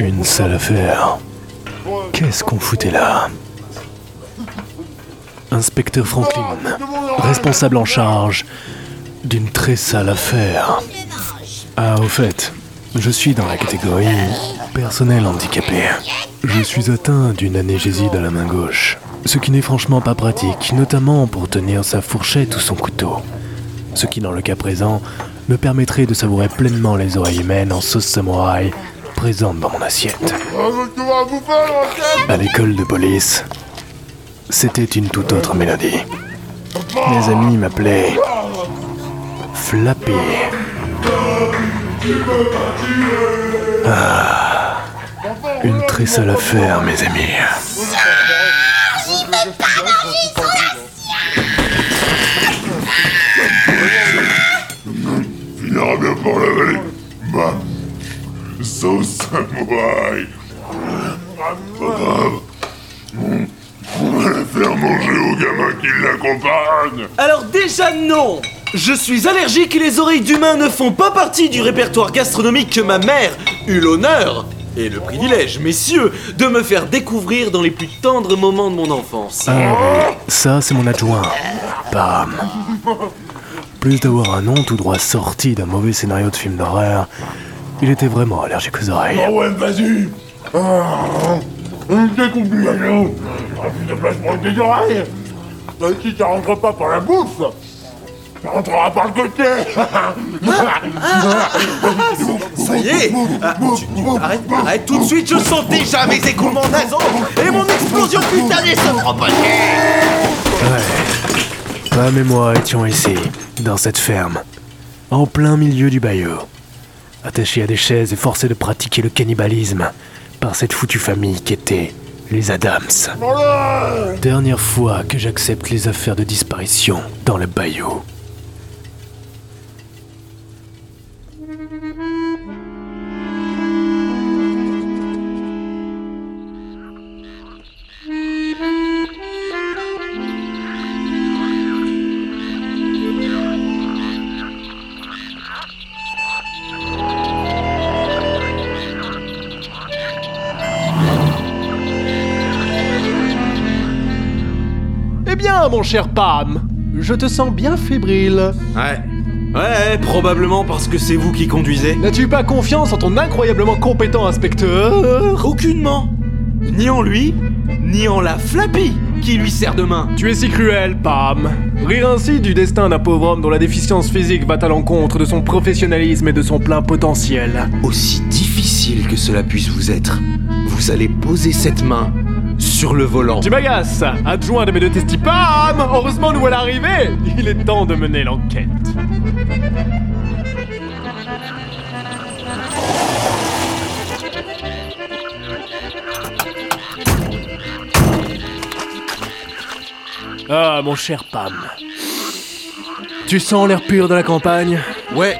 Une sale affaire. Qu'est-ce qu'on foutait là? Inspecteur Franklin, responsable en charge d'une très sale affaire. Ah, au fait, je suis dans la catégorie personnel handicapé. Je suis atteint d'une anégésie de la main gauche, ce qui n'est franchement pas pratique, notamment pour tenir sa fourchette ou son couteau. Ce qui, dans le cas présent, me permettrait de savourer pleinement les oreilles humaines en sauce samouraï présentes dans mon assiette. À l'école de police, c'était une toute autre mélodie. Mes amis m'appelaient Flappy. Ah, une très sale affaire, mes amis. Finira bien par la vallée. Bah, sauce samouraï. Pas grave. On va la faire manger aux gamins qui l'accompagnent. Alors déjà non Je suis allergique et les oreilles d'humain ne font pas partie du répertoire gastronomique que ma mère eut l'honneur et le privilège, messieurs, de me faire découvrir dans les plus tendres moments de mon enfance. Ah, oui, ça, c'est mon adjoint. Bam. Plus d'avoir un nom tout droit sorti d'un mauvais scénario de film d'horreur, il était vraiment allergique aux oreilles. Ah ouais, vas-y. Ah. T'as plus de place pour tes oreilles. Euh, Si ça rentre pas par la bouche, ça rentrera par le côté. Ça y est Ah, tu- tu- arrête, arrête tout de suite, je sens déjà mes écoulements nasaux et mon explosion cutanée se propager Ouais. Pam et moi étions ici, dans cette ferme, en plein milieu du bayou, attachés à des chaises et forcés de pratiquer le cannibalisme par cette foutue famille qui était les Adams. Dernière fois que j'accepte les affaires de disparition dans le bayou. Mon cher Pam, je te sens bien fébrile. Ouais. Ouais, probablement parce que c'est vous qui conduisez. N'as-tu pas confiance en ton incroyablement compétent inspecteur? Aucunement. Ni en lui, ni en la Flappy qui lui sert de main. Tu es si cruel, Pam. Rire ainsi du destin d'un pauvre homme dont la déficience physique va à l'encontre de son professionnalisme et de son plein potentiel. Aussi difficile que cela puisse vous être, vous allez poser cette main sur le volant. Tu m'agaces, adjoint de mes deux testis. Pam Heureusement, nous voilà arrivés Il est temps de mener l'enquête. Ah, mon cher Pam. Tu sens l'air pur de la campagne? Ouais,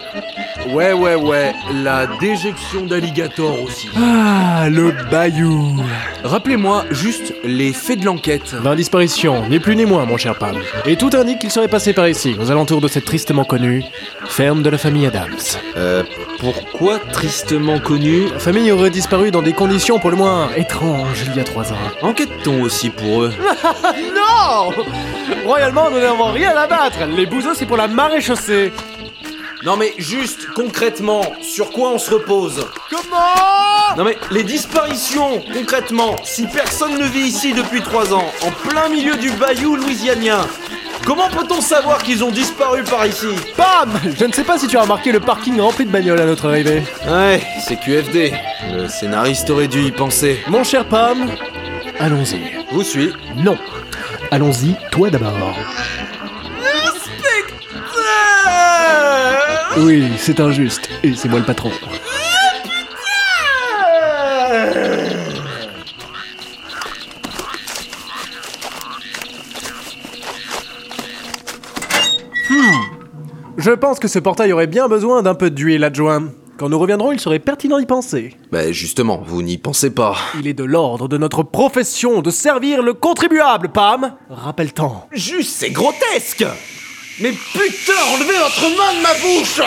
ouais, ouais, ouais, la déjection d'alligator aussi. Ah, le bayou Rappelez-moi juste les faits de l'enquête. 20 disparitions, ni plus ni moins, mon cher Pam. Et tout indique qu'il serait passé par ici, aux alentours de cette tristement connue ferme de la famille Adams. Euh, pourquoi tristement connu La famille aurait disparu dans des conditions pour le moins étranges il y a trois ans. Enquête-t-on aussi pour eux? Non Royalement, nous n'avons rien à battre. Les bouseaux, c'est pour la marée chaussée. Non mais juste, concrètement, sur quoi on se repose Comment Non mais les disparitions, concrètement, si personne ne vit ici depuis trois ans, en plein milieu du bayou louisianien, comment peut-on savoir qu'ils ont disparu par ici? Pam Je ne sais pas si tu as remarqué le parking rempli de bagnoles à notre arrivée. Ouais, c'est QFD. Le scénariste aurait dû y penser. Mon cher Pam, allons-y. Vous suis. Non. Allons-y, toi d'abord. Oui, c'est injuste. Et c'est moi le patron. Hmm. Je pense que ce portail aurait bien besoin d'un peu d'huile adjoint. Quand nous reviendrons, il serait pertinent d'y penser. Bah justement, vous n'y pensez pas. Il est de l'ordre de notre profession de servir le contribuable, Pam. Rappelle-t'en. Juste, c'est grotesque Mais putain, enlevez votre main de ma bouche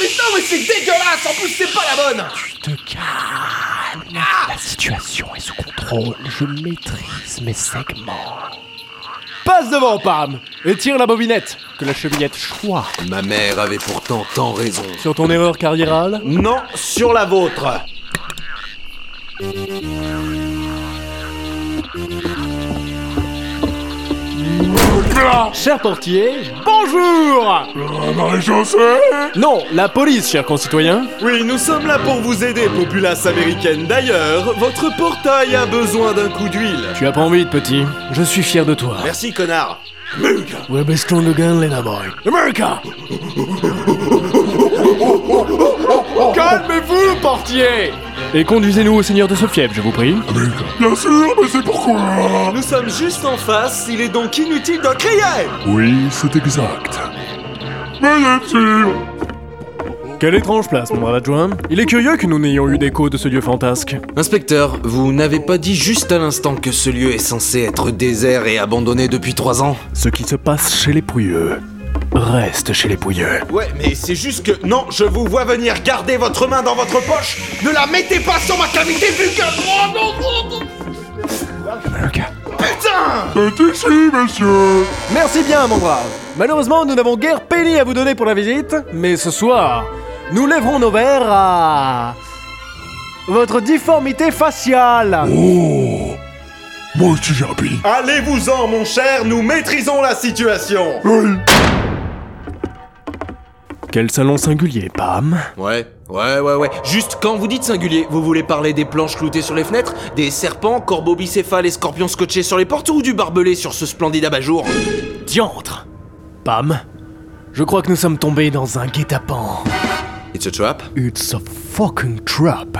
Mais non, mais c'est dégueulasse En plus, c'est pas la bonne Te calme. calme. La situation est sous contrôle. Je maîtrise mes segments. Passe devant, Pam Et tire la bobinette, que la cheminette choix. Ma mère avait pourtant tant raison. Sur ton erreur carriérale? Non, sur la vôtre. Cher portier, bonjour Marie-Josée Non, la police, cher concitoyen. Oui, nous sommes là pour vous aider, populace américaine. D'ailleurs, votre portail a besoin d'un coup d'huile. Tu apprends vite, petit. Je suis fier de toi. Merci, connard. We're best strong again, Lena boy. America Calmez-vous, portier Et conduisez-nous au seigneur de ce fief, je vous prie. Bien sûr, mais c'est pourquoi Nous sommes juste en face, il est donc inutile de crier Oui, c'est exact. Mais bien sûr Quelle étrange place, mon brave adjoint. Il est curieux que nous n'ayons eu d'écho de ce lieu fantasque. Inspecteur, vous n'avez pas dit juste à l'instant que ce lieu est censé être désert et abandonné depuis trois ans Ce qui se passe chez les pouilleux reste chez les pouilleux. Ouais, mais c'est juste que... Non, je vous vois venir, gardez votre main dans votre poche Ne la mettez pas sur ma cavité buccale Oh non, non, non. America. Putain C'est ici, monsieur Merci bien, mon brave. Malheureusement, nous n'avons guère penny à vous donner pour la visite, mais ce soir, nous lèverons nos verres à... Votre difformité faciale Oh Moi aussi j'ai un. Allez-vous-en, mon cher, nous maîtrisons la situation Oui Quel salon singulier, Pam. Ouais, ouais, ouais, ouais. Juste quand vous dites singulier, vous voulez parler des planches cloutées sur les fenêtres, des serpents, corbeaux bicéphales et scorpions scotchés sur les portes ou du barbelé sur ce splendide abat-jour Diantre Pam, je crois que nous sommes tombés dans un guet-apens. It's a trap? It's a fucking trap.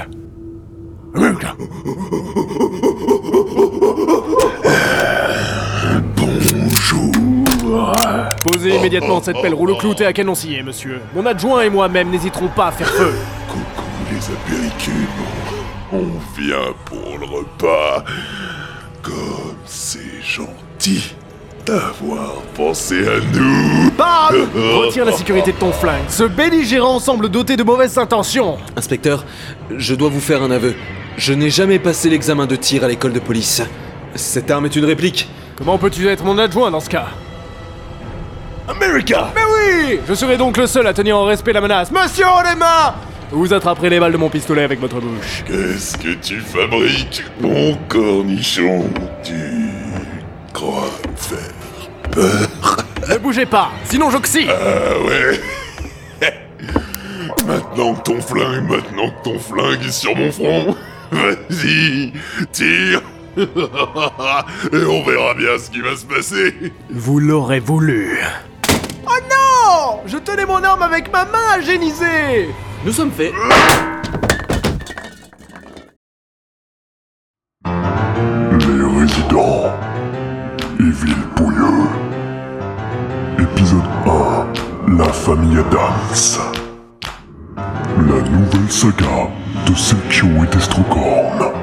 Posez immédiatement cette pelle rouleau cloutée à canoncier, monsieur. Mon adjoint et moi-même n'hésiterons pas à faire feu. Coucou les Américains, on vient pour le repas. Comme c'est gentil d'avoir pensé à nous. Bam Retire la sécurité de ton flingue. Ce belligérant semble doté de mauvaises intentions. Inspecteur, je dois vous faire un aveu. Je n'ai jamais passé l'examen de tir à l'école de police. Cette arme est une réplique. Comment peux-tu être mon adjoint dans ce cas? America. Mais oui Je serai donc le seul à tenir en respect la menace. Monsieur, les mains Vous attraperez les balles de mon pistolet avec votre bouche. Qu'est-ce que tu fabriques, mon cornichon? Tu crois me faire peur? Ne bougez pas, sinon j'oxy Ah ouais. Maintenant que ton flingue, maintenant que ton flingue est sur mon front, vas-y, tire. Et on verra bien ce qui va se passer. Vous l'aurez voulu. Oh Je tenais mon arme avec ma main à géniser Nous sommes faits. Les résidents, Evil Pouilleux. Épisode 1 La famille Adams. La nouvelle saga de celles qui ont été Strocorn.